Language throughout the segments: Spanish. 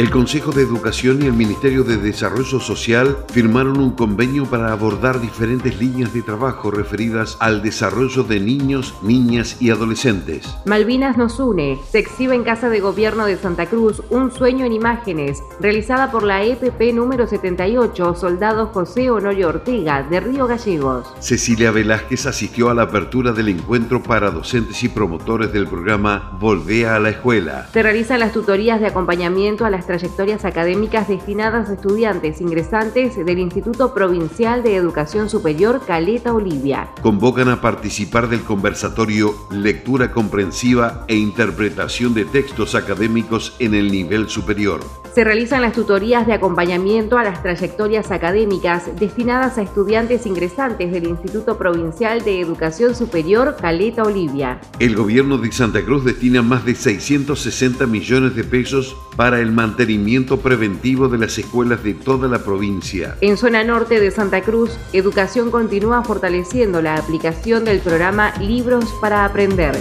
El Consejo de Educación y el Ministerio de Desarrollo Social firmaron un convenio para abordar diferentes líneas de trabajo referidas al desarrollo de niños, niñas y adolescentes. Malvinas nos une. Se exhibe en Casa de Gobierno de Santa Cruz Un sueño en imágenes, realizada por la EPP número 78, Soldado José Honorio Ortega, de Río Gallegos. Cecilia Velázquez asistió a la apertura del encuentro para docentes y promotores del programa Volvea a la Escuela. Se realizan las tutorías de acompañamiento a las trayectorias académicas destinadas a estudiantes ingresantes del Instituto Provincial de Educación Superior Caleta Olivia. Convocan a participar del conversatorio Lectura Comprensiva e Interpretación de Textos Académicos en el Nivel Superior. Se realizan las tutorías de acompañamiento a las trayectorias académicas destinadas a estudiantes ingresantes del Instituto Provincial de Educación Superior Caleta Olivia. El gobierno de Santa Cruz destina más de 660 millones de pesos para el mantenimiento preventivo de las escuelas de toda la provincia. En zona norte de Santa Cruz, Educación continúa fortaleciendo la aplicación del programa Libros para Aprender.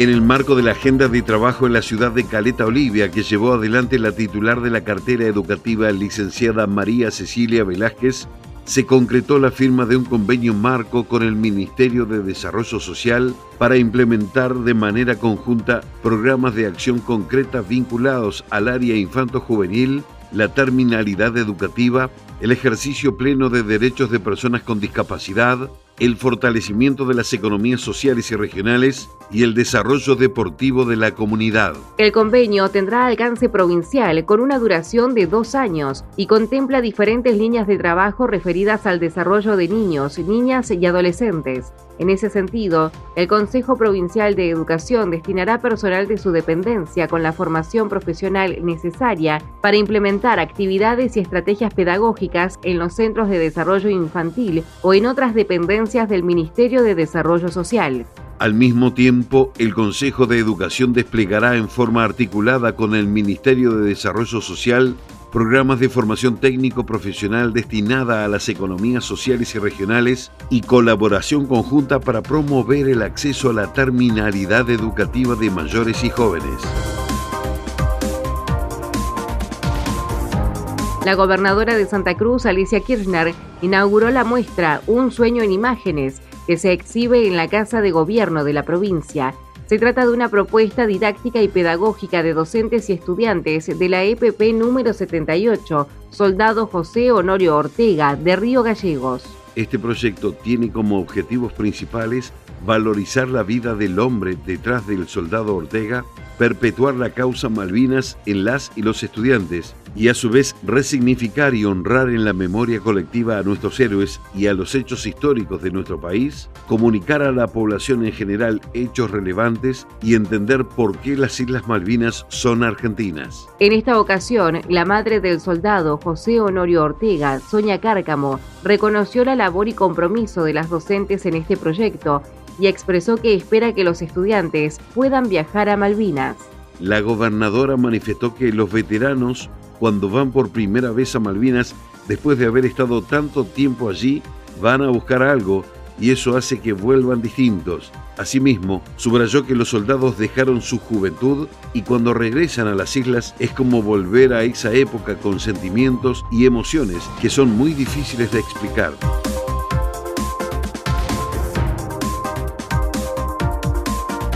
En el marco de la agenda de trabajo en la ciudad de Caleta Olivia que llevó adelante la titular de la cartera educativa, licenciada María Cecilia Velázquez, se concretó la firma de un convenio marco con el Ministerio de Desarrollo Social para implementar de manera conjunta programas de acción concreta vinculados al área infanto-juvenil, la terminalidad educativa, el ejercicio pleno de derechos de personas con discapacidad, el fortalecimiento de las economías sociales y regionales y el desarrollo deportivo de la comunidad. El convenio tendrá alcance provincial con una duración de dos años y contempla diferentes líneas de trabajo referidas al desarrollo de niños, niñas y adolescentes. En ese sentido, el Consejo Provincial de Educación destinará personal de su dependencia con la formación profesional necesaria para implementar actividades y estrategias pedagógicas en los centros de desarrollo infantil o en otras dependencias del Ministerio de Desarrollo Social. Al mismo tiempo, el Consejo de Educación desplegará en forma articulada con el Ministerio de Desarrollo Social programas de formación técnico-profesional destinada a las economías sociales y regionales y colaboración conjunta para promover el acceso a la terminalidad educativa de mayores y jóvenes. La gobernadora de Santa Cruz, Alicia Kirchner, inauguró la muestra Un sueño en imágenes, que se exhibe en la Casa de Gobierno de la provincia se trata de una propuesta didáctica y pedagógica de docentes y estudiantes de la EPP número 78, Soldado José Honorio Ortega, de Río Gallegos. Este proyecto tiene como objetivos principales valorizar la vida del hombre detrás del soldado Ortega, perpetuar la causa Malvinas en las y los estudiantes, y a su vez resignificar y honrar en la memoria colectiva a nuestros héroes y a los hechos históricos de nuestro país, comunicar a la población en general hechos relevantes y entender por qué las Islas Malvinas son argentinas. En esta ocasión, la madre del soldado José Honorio Ortega, Sonia Cárcamo, reconoció la labor y compromiso de las docentes en este proyecto y expresó que espera que los estudiantes puedan viajar a Malvinas. La gobernadora manifestó que los veteranos cuando van por primera vez a Malvinas, después de haber estado tanto tiempo allí, van a buscar algo y eso hace que vuelvan distintos. Asimismo, subrayó que los soldados dejaron su juventud y cuando regresan a las islas es como volver a esa época con sentimientos y emociones que son muy difíciles de explicar.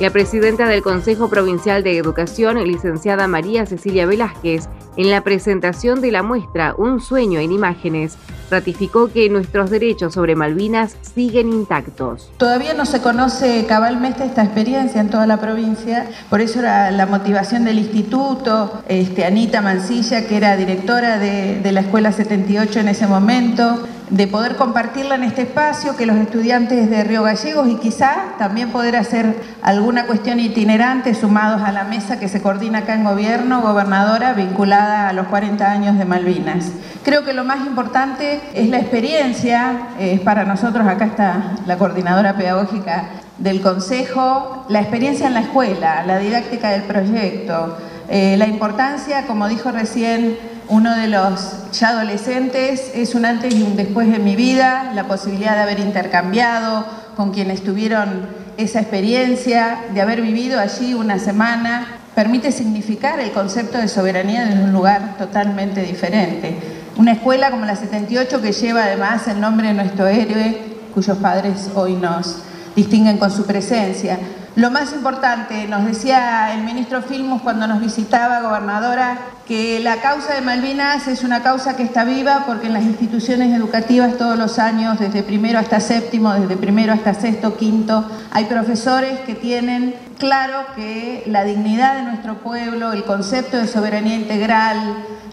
La presidenta del Consejo Provincial de Educación, licenciada María Cecilia Velázquez, en la presentación de la muestra Un sueño en imágenes, ratificó que nuestros derechos sobre Malvinas siguen intactos. Todavía no se conoce cabalmente esta experiencia en toda la provincia, por eso era la motivación del instituto, este, Anita Mancilla, que era directora de la Escuela 78 en ese momento, de poder compartirla en este espacio, que los estudiantes de Río Gallegos y quizá también poder hacer alguna cuestión itinerante sumados a la mesa que se coordina acá en gobierno, gobernadora, vinculada a los 40 años de Malvinas. Creo que lo más importante es la experiencia, es para nosotros, acá está la coordinadora pedagógica del Consejo, la experiencia en la escuela, la didáctica del proyecto, eh, la importancia, como dijo recién uno de los ya adolescentes, es un antes y un después de mi vida, la posibilidad de haber intercambiado con quienes tuvieron esa experiencia, de haber vivido allí una semana, permite significar el concepto de soberanía desde un lugar totalmente diferente. Una escuela como la 78 que lleva además el nombre de nuestro héroe, cuyos padres hoy nos distinguen con su presencia. Lo más importante, nos decía el ministro Filmus cuando nos visitaba, gobernadora, que la causa de Malvinas es una causa que está viva porque en las instituciones educativas todos los años, desde primero hasta séptimo, desde primero hasta sexto, quinto, hay profesores que tienen claro que la dignidad de nuestro pueblo, el concepto de soberanía integral,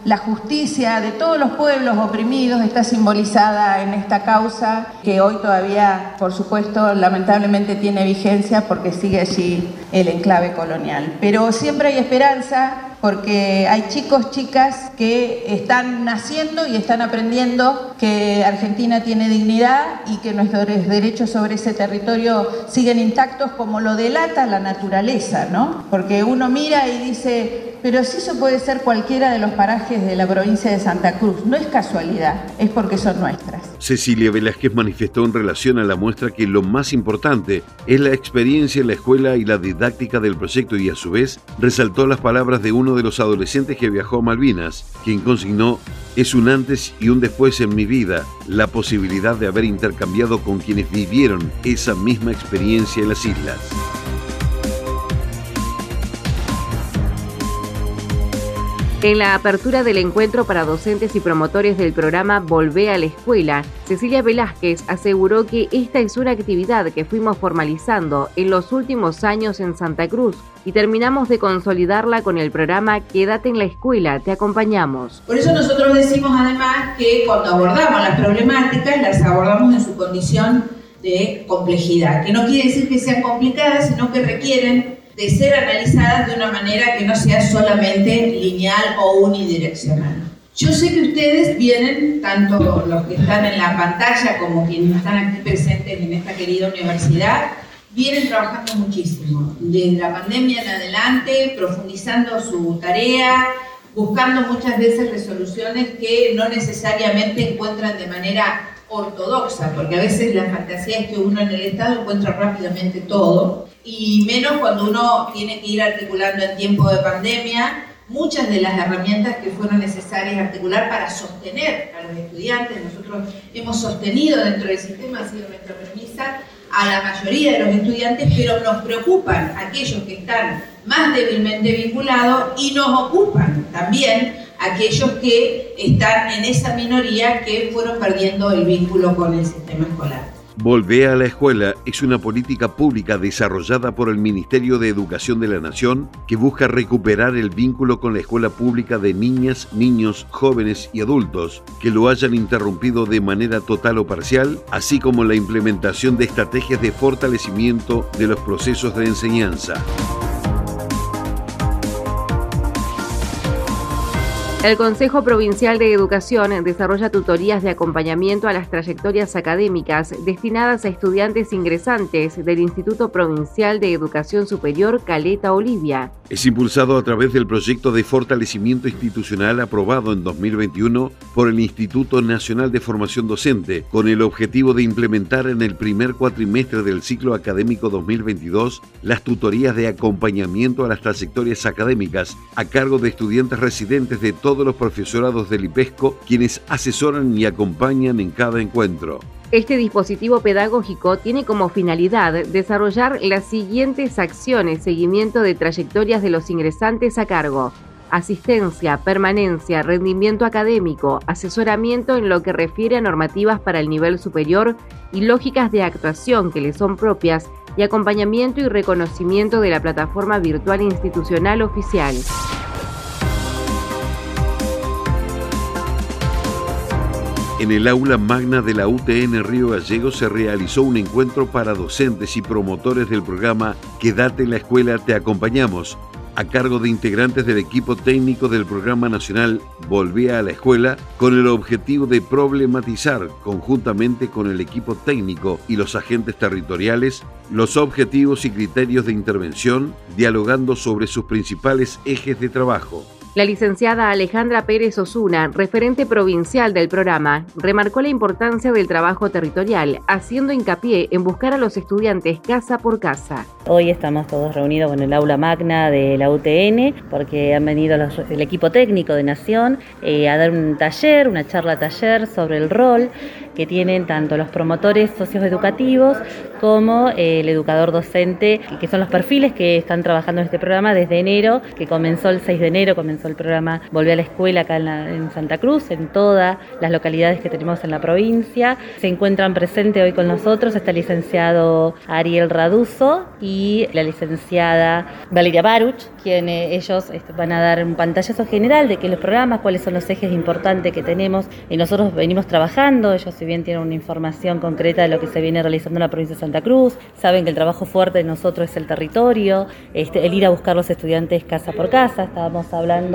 la justicia de todos los pueblos oprimidos está simbolizada en esta causa que hoy todavía, por supuesto, lamentablemente tiene vigencia porque sigue allí el enclave colonial. Pero siempre hay esperanza porque hay chicos, chicas que están naciendo y están aprendiendo que Argentina tiene dignidad y que nuestros derechos sobre ese territorio siguen intactos como lo delata la naturaleza, ¿no? Porque uno mira y dice, pero si eso puede ser cualquiera de los parajes de la provincia de Santa Cruz, no es casualidad, es porque son nuestras. Cecilia Velázquez manifestó en relación a la muestra que lo más importante es la experiencia en la escuela y la didáctica del proyecto y a su vez resaltó las palabras de uno de los adolescentes que viajó a Malvinas, quien consignó es un antes y un después en mi vida, la posibilidad de haber intercambiado con quienes vivieron esa misma experiencia en las islas. En la apertura del encuentro para docentes y promotores del programa Volvé a la Escuela, Cecilia Velázquez aseguró que esta es una actividad que fuimos formalizando en los últimos años en Santa Cruz y terminamos de consolidarla con el programa Quédate en la Escuela, te acompañamos. Por eso nosotros decimos además que cuando abordamos las problemáticas, las abordamos en su condición de complejidad, que no quiere decir que sean complicadas, sino que requieren de ser analizadas de una manera que no sea solamente lineal o unidireccional. Yo sé que ustedes vienen, tanto los que están en la pantalla como quienes están aquí presentes en esta querida universidad, vienen trabajando muchísimo, desde la pandemia en adelante, profundizando su tarea, buscando muchas veces resoluciones que no necesariamente encuentran de manera ortodoxa, porque a veces la fantasía es que uno en el Estado encuentra rápidamente todo, y menos cuando uno tiene que ir articulando en tiempo de pandemia muchas de las herramientas que fueron necesarias articular para sostener a los estudiantes. Nosotros hemos sostenido dentro del sistema, ha sido nuestra premisa, a la mayoría de los estudiantes, pero nos preocupan aquellos que están más débilmente vinculados y nos ocupan también aquellos que están en esa minoría que fueron perdiendo el vínculo con el sistema escolar. Volvé a la escuela es una política pública desarrollada por el Ministerio de Educación de la Nación que busca recuperar el vínculo con la escuela pública de niñas, niños, jóvenes y adultos que lo hayan interrumpido de manera total o parcial, así como la implementación de estrategias de fortalecimiento de los procesos de enseñanza. El Consejo Provincial de Educación desarrolla tutorías de acompañamiento a las trayectorias académicas destinadas a estudiantes ingresantes del Instituto Provincial de Educación Superior Caleta Olivia. Es impulsado a través del proyecto de fortalecimiento institucional aprobado en 2021 por el Instituto Nacional de Formación Docente, con el objetivo de implementar en el primer cuatrimestre del ciclo académico 2022 las tutorías de acompañamiento a las trayectorias académicas a cargo de estudiantes residentes de todo todos los profesorados del IPESCO, quienes asesoran y acompañan en cada encuentro. Este dispositivo pedagógico tiene como finalidad desarrollar las siguientes acciones, seguimiento de trayectorias de los ingresantes a cargo, asistencia, permanencia, rendimiento académico, asesoramiento en lo que refiere a normativas para el nivel superior y lógicas de actuación que le son propias y acompañamiento y reconocimiento de la plataforma virtual institucional oficial. En el aula magna de la UTN Río Gallegos se realizó un encuentro para docentes y promotores del programa Quédate en la escuela, te acompañamos, a cargo de integrantes del equipo técnico del programa nacional Volvía a la Escuela, con el objetivo de problematizar conjuntamente con el equipo técnico y los agentes territoriales los objetivos y criterios de intervención, dialogando sobre sus principales ejes de trabajo. La licenciada Alejandra Pérez Osuna, referente provincial del programa, remarcó la importancia del trabajo territorial, haciendo hincapié en buscar a los estudiantes casa por casa. Hoy estamos todos reunidos con el aula magna de la UTN porque han venido el equipo técnico de Nación eh, a dar un taller, una charla taller sobre el rol que tienen tanto los promotores socios educativos como eh, el educador docente, que son los perfiles que están trabajando en este programa desde enero, que comenzó el 6 de enero, el programa Volví a la Escuela acá en, Santa Cruz, en todas las localidades que tenemos en la provincia. Se encuentran presentes hoy con nosotros está el licenciado Ariel Raduzo y la licenciada Valeria Baruch, quienes ellos este, van a dar un pantallazo general de qué los programas, cuáles son los ejes importantes que tenemos y nosotros venimos trabajando, ellos si bien tienen una información concreta de lo que se viene realizando en la provincia de Santa Cruz, saben que el trabajo fuerte de nosotros es el territorio, este, el ir a buscar los estudiantes casa por casa, estábamos hablando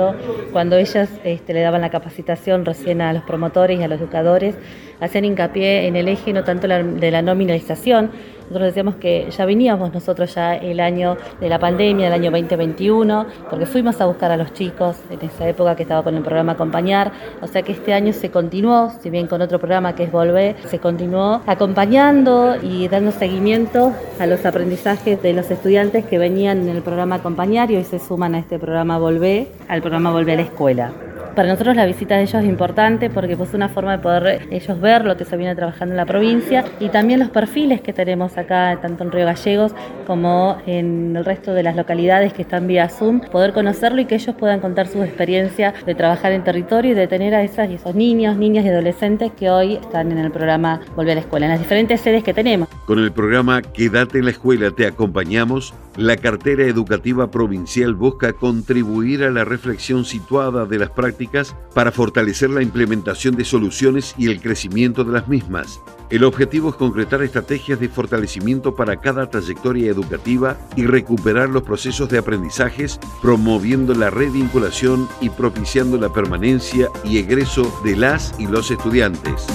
cuando ellas este, le daban la capacitación recién a los promotores y a los educadores, hacían hincapié en el eje no tanto de la nominalización, nosotros decíamos que ya veníamos nosotros ya el año de la pandemia, el año 2021, porque fuimos a buscar a los chicos en esa época que estaba con el programa Acompañar, o sea que este año se continuó, si bien con otro programa que es Volver, se continuó acompañando y dando seguimiento a los aprendizajes de los estudiantes que venían en el programa Acompañar y hoy se suman a este programa Volver, al programa Volver a la Escuela. Para nosotros la visita de ellos es importante porque es una forma de poder ellos ver lo que se viene trabajando en la provincia y también los perfiles que tenemos acá, tanto en Río Gallegos como en el resto de las localidades que están vía Zoom, poder conocerlo y que ellos puedan contar su experiencia de trabajar en territorio y de tener a esas y esos niños, niñas y adolescentes que hoy están en el programa Volver a la Escuela, en las diferentes sedes que tenemos. Con el programa Quédate en la Escuela te acompañamos, la cartera educativa provincial busca contribuir a la reflexión situada de las prácticas para fortalecer la implementación de soluciones y el crecimiento de las mismas. El objetivo es concretar estrategias de fortalecimiento para cada trayectoria educativa y recuperar los procesos de aprendizajes, promoviendo la revinculación y propiciando la permanencia y egreso de las y los estudiantes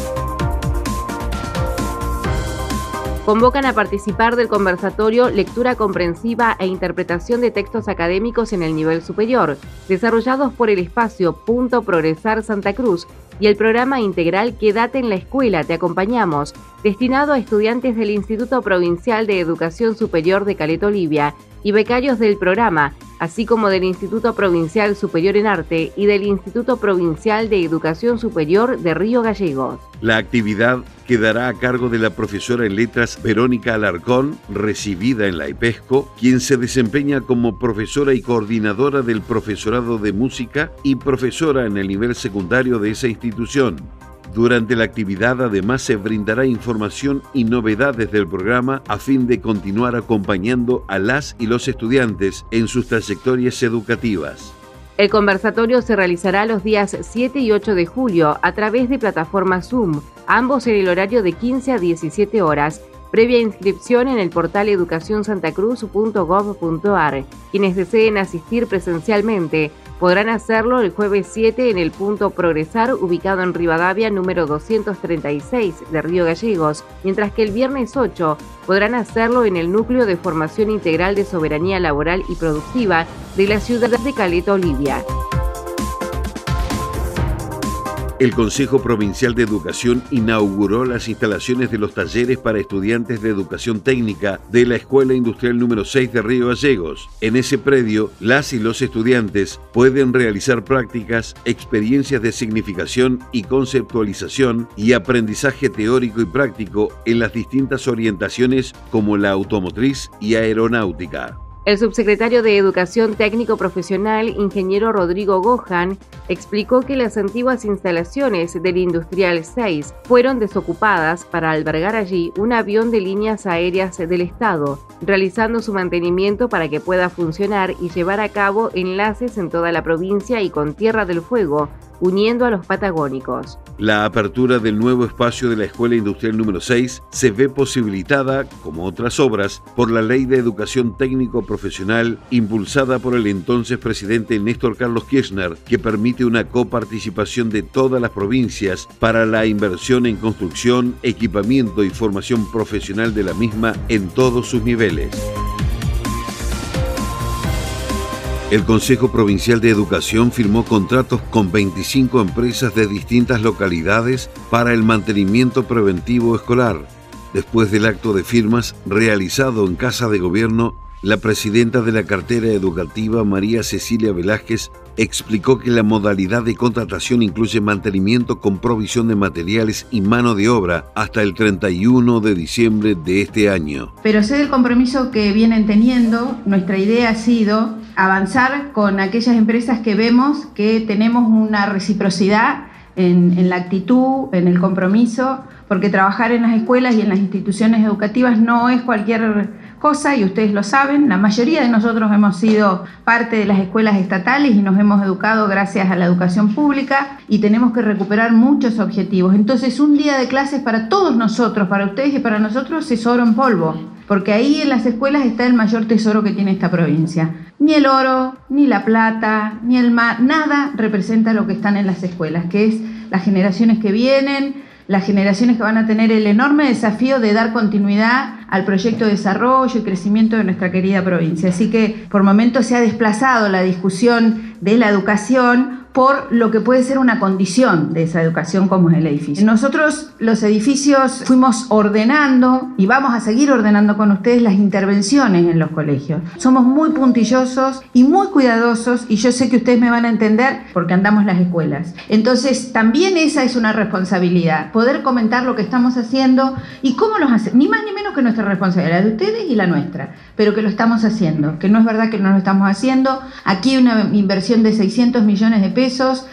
convocan a participar del conversatorio Lectura Comprensiva e Interpretación de Textos Académicos en el Nivel Superior, desarrollados por el espacio Punto Progresar Santa Cruz y el programa integral Quédate en la Escuela, te acompañamos, destinado a estudiantes del Instituto Provincial de Educación Superior de Caleta Olivia y becarios del programa, así como del Instituto Provincial Superior en Arte y del Instituto Provincial de Educación Superior de Río Gallegos. La actividad quedará a cargo de la profesora en letras Verónica Alarcón, recibida en la IPESCO, quien se desempeña como profesora y coordinadora del profesorado de música y profesora en el nivel secundario de esa institución. Durante la actividad además se brindará información y novedades del programa a fin de continuar acompañando a las y los estudiantes en sus trayectorias educativas. El conversatorio se realizará los días 7 y 8 de julio a través de plataforma Zoom, ambos en el horario de 15 a 17 horas, previa inscripción en el portal educacionsantacruz.gov.ar. Quienes deseen asistir presencialmente Podrán hacerlo el jueves 7 en el punto Progresar, ubicado en Rivadavia número 236 de Río Gallegos, mientras que el viernes 8 podrán hacerlo en el Núcleo de Formación Integral de Soberanía Laboral y Productiva de la ciudad de Caleta, Olivia. El Consejo Provincial de Educación inauguró las instalaciones de los talleres para estudiantes de educación técnica de la Escuela Industrial número 6 de Río Gallegos. En ese predio, las y los estudiantes pueden realizar prácticas, experiencias de significación y conceptualización y aprendizaje teórico y práctico en las distintas orientaciones como la automotriz y aeronáutica. El subsecretario de Educación Técnico Profesional, ingeniero Rodrigo Gohan, explicó que las antiguas instalaciones del Industrial 6 fueron desocupadas para albergar allí un avión de líneas aéreas del Estado, realizando su mantenimiento para que pueda funcionar y llevar a cabo enlaces en toda la provincia y con Tierra del Fuego, uniendo a los patagónicos. La apertura del nuevo espacio de la Escuela Industrial número 6 se ve posibilitada, como otras obras, por la Ley de Educación Técnico Profesional impulsada por el entonces presidente Néstor Carlos Kirchner, que permite una coparticipación de todas las provincias para la inversión en construcción, equipamiento y formación profesional de la misma en todos sus niveles. El Consejo Provincial de Educación firmó contratos con 25 empresas de distintas localidades para el mantenimiento preventivo escolar. Después del acto de firmas realizado en Casa de Gobierno, la presidenta de la cartera educativa, María Cecilia Velázquez, explicó que la modalidad de contratación incluye mantenimiento con provisión de materiales y mano de obra hasta el 31 de diciembre de este año. Pero sé del compromiso que vienen teniendo, nuestra idea ha sido avanzar con aquellas empresas que vemos que tenemos una reciprocidad en, en la actitud, en el compromiso, porque trabajar en las escuelas y en las instituciones educativas no es cualquier y ustedes lo saben, la mayoría de nosotros hemos sido parte de las escuelas estatales y nos hemos educado gracias a la educación pública y tenemos que recuperar muchos objetivos. Entonces un día de clases para todos nosotros, para ustedes y para nosotros es oro en polvo, porque ahí en las escuelas está el mayor tesoro que tiene esta provincia. Ni el oro, ni la plata, ni el mar, nada representa lo que están en las escuelas, que es las generaciones que vienen, las generaciones que van a tener el enorme desafío de dar continuidad al proyecto de desarrollo y crecimiento de nuestra querida provincia. Así que por momentos se ha desplazado la discusión de la educación por lo que puede ser una condición de esa educación como es el edificio. Nosotros los edificios fuimos ordenando y vamos a seguir ordenando con ustedes las intervenciones en los colegios. Somos muy puntillosos y muy cuidadosos y yo sé que ustedes me van a entender porque andamos las escuelas. Entonces también esa es una responsabilidad, poder comentar lo que estamos haciendo y cómo los hacemos, ni más ni menos que nuestra responsabilidad, de ustedes y la nuestra, pero que lo estamos haciendo, que no es verdad que no lo estamos haciendo. Aquí una inversión de 600 millones de pesos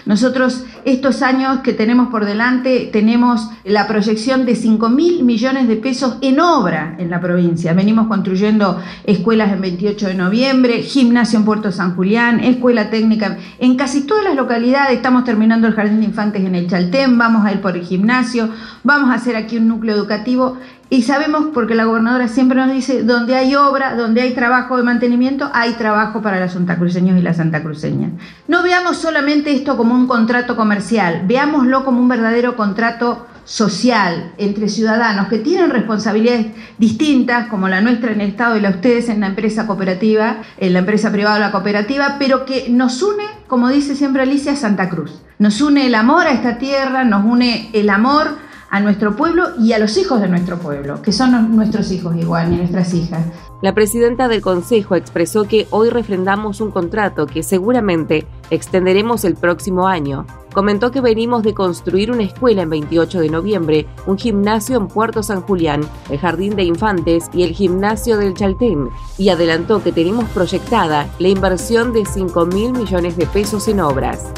nosotros estos años que tenemos por delante tenemos la proyección de 5 mil millones de pesos en obra en la provincia. Venimos construyendo escuelas en 28 de noviembre, gimnasio en Puerto San Julián, escuela técnica en casi todas las localidades. Estamos terminando el jardín de infantes en el Chaltén, vamos a ir por el gimnasio, vamos a hacer aquí un núcleo educativo y sabemos, porque la gobernadora siempre nos dice, donde hay obra, donde hay trabajo de mantenimiento, hay trabajo para los santacruceños y las santacruceñas. No veamos solamente esto como un contrato comercial, veámoslo como un verdadero contrato social entre ciudadanos que tienen responsabilidades distintas, como la nuestra en el Estado y la ustedes en la empresa cooperativa, en la empresa privada o la cooperativa, pero que nos une, como dice siempre Alicia, Santa Cruz. Nos une el amor a esta tierra, nos une el amor a nuestro pueblo y a los hijos de nuestro pueblo, que son nuestros hijos igual, y nuestras hijas. La presidenta del Consejo expresó que hoy refrendamos un contrato que seguramente extenderemos el próximo año. Comentó que venimos de construir una escuela en 28 de noviembre, un gimnasio en Puerto San Julián, el Jardín de Infantes y el gimnasio del Chaltén, y adelantó que tenemos proyectada la inversión de 5 mil millones de pesos en obras.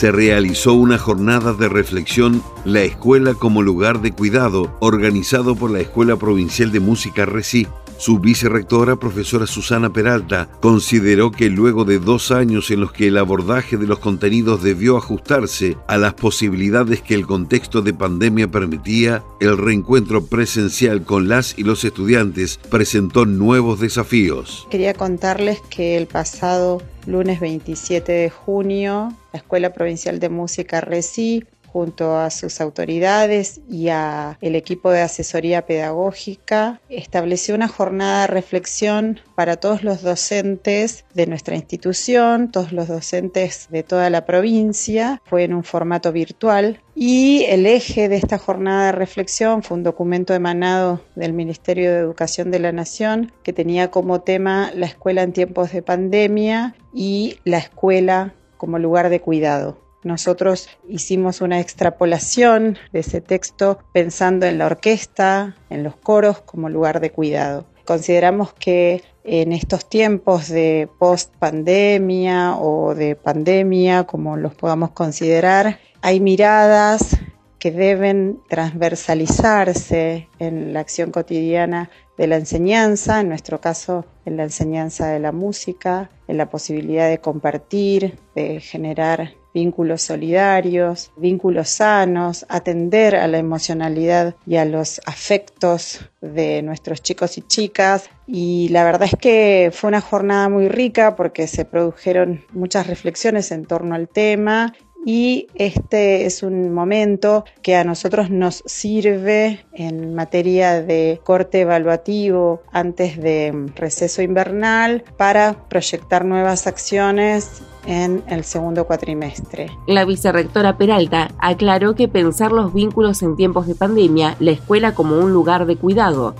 Se realizó una jornada de reflexión La Escuela como lugar de cuidado, organizado por la Escuela Provincial de Música RECI. Su vicerrectora, profesora Susana Peralta, consideró que luego de dos años en los que el abordaje de los contenidos debió ajustarse a las posibilidades que el contexto de pandemia permitía, el reencuentro presencial con las y los estudiantes presentó nuevos desafíos. Quería contarles que el pasado lunes 27 de junio, la Escuela Provincial de Música RECI junto a sus autoridades y a el equipo de asesoría pedagógica, estableció una jornada de reflexión para todos los docentes de nuestra institución, todos los docentes de toda la provincia. Fue en un formato virtual y el eje de esta jornada de reflexión fue un documento emanado del Ministerio de Educación de la Nación que tenía como tema la escuela en tiempos de pandemia y la escuela como lugar de cuidado. Nosotros hicimos una extrapolación de ese texto pensando en la orquesta, en los coros como lugar de cuidado. Consideramos que en estos tiempos de post pandemia o de pandemia, como los podamos considerar, hay miradas que deben transversalizarse en la acción cotidiana de la enseñanza, en nuestro caso en la enseñanza de la música, en la posibilidad de compartir, de generar vínculos solidarios, vínculos sanos, atender a la emocionalidad y a los afectos de nuestros chicos y chicas. Y la verdad es que fue una jornada muy rica porque se produjeron muchas reflexiones en torno al tema y este es un momento que a nosotros nos sirve en materia de corte evaluativo antes de receso invernal para proyectar nuevas acciones en el segundo cuatrimestre. La vicerrectora Peralta aclaró que pensar los vínculos en tiempos de pandemia, la escuela como un lugar de cuidado,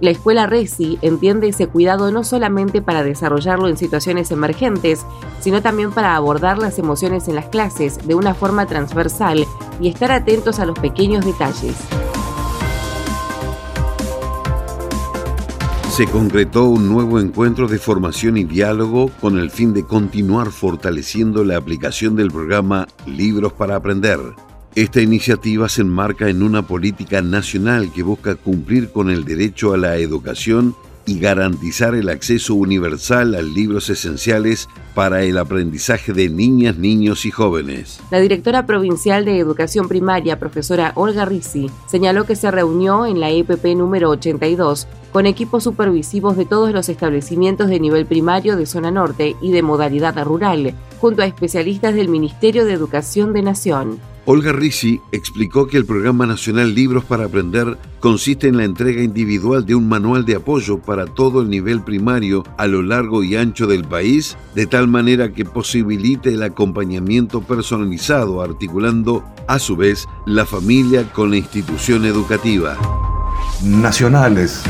la escuela RESI entiende ese cuidado no solamente para desarrollarlo en situaciones emergentes, sino también para abordar las emociones en las clases de una forma transversal y estar atentos a los pequeños detalles. Se concretó un nuevo encuentro de formación y diálogo con el fin de continuar fortaleciendo la aplicación del programa Libros para Aprender esta iniciativa se enmarca en una política nacional que busca cumplir con el derecho a la educación y garantizar el acceso universal a libros esenciales para el aprendizaje de niñas, niños y jóvenes. La directora provincial de Educación Primaria, profesora Olga Rizzi, señaló que se reunió en la EPP número 82 con equipos supervisivos de todos los establecimientos de nivel primario de zona norte y de modalidad rural, junto a especialistas del Ministerio de Educación de Nación. Olga Risi explicó que el Programa Nacional Libros para Aprender consiste en la entrega individual de un manual de apoyo para todo el nivel primario a lo largo y ancho del país, de tal manera que posibilite el acompañamiento personalizado, articulando a su vez la familia con la institución educativa. Nacionales.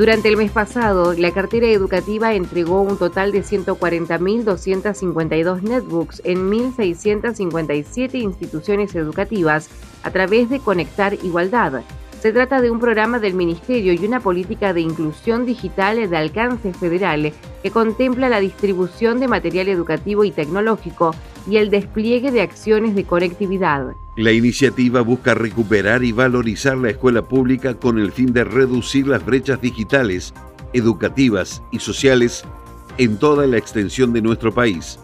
Durante el mes pasado, la cartera educativa entregó un total de 140.252 netbooks en 1.657 instituciones educativas a través de Conectar Igualdad. Se trata de un programa del Ministerio y una política de inclusión digital de alcance federal que contempla la distribución de material educativo y tecnológico y el despliegue de acciones de conectividad. La iniciativa busca recuperar y valorizar la escuela pública con el fin de reducir las brechas digitales, educativas y sociales en toda la extensión de nuestro país.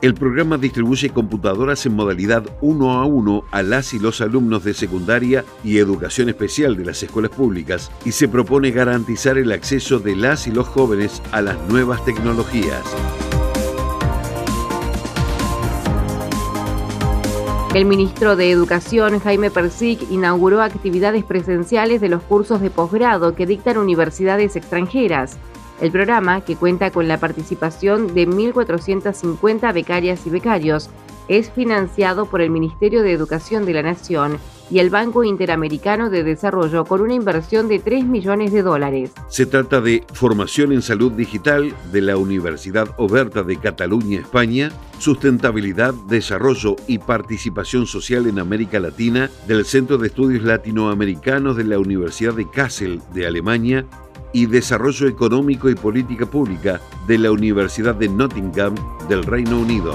El programa distribuye computadoras en modalidad uno a uno a las y los alumnos de secundaria y educación especial de las escuelas públicas y se propone garantizar el acceso de las y los jóvenes a las nuevas tecnologías. El ministro de Educación, Jaime Persic, inauguró actividades presenciales de los cursos de posgrado que dictan universidades extranjeras. El programa, que cuenta con la participación de 1.450 becarias y becarios, es financiado por el Ministerio de Educación de la Nación y el Banco Interamericano de Desarrollo con una inversión de 3 millones de dólares. Se trata de formación en salud digital de la Universidad Oberta de Cataluña, España, sustentabilidad, desarrollo y participación social en América Latina del Centro de Estudios Latinoamericanos de la Universidad de Kassel de Alemania y Desarrollo Económico y Política Pública de la Universidad de Nottingham del Reino Unido.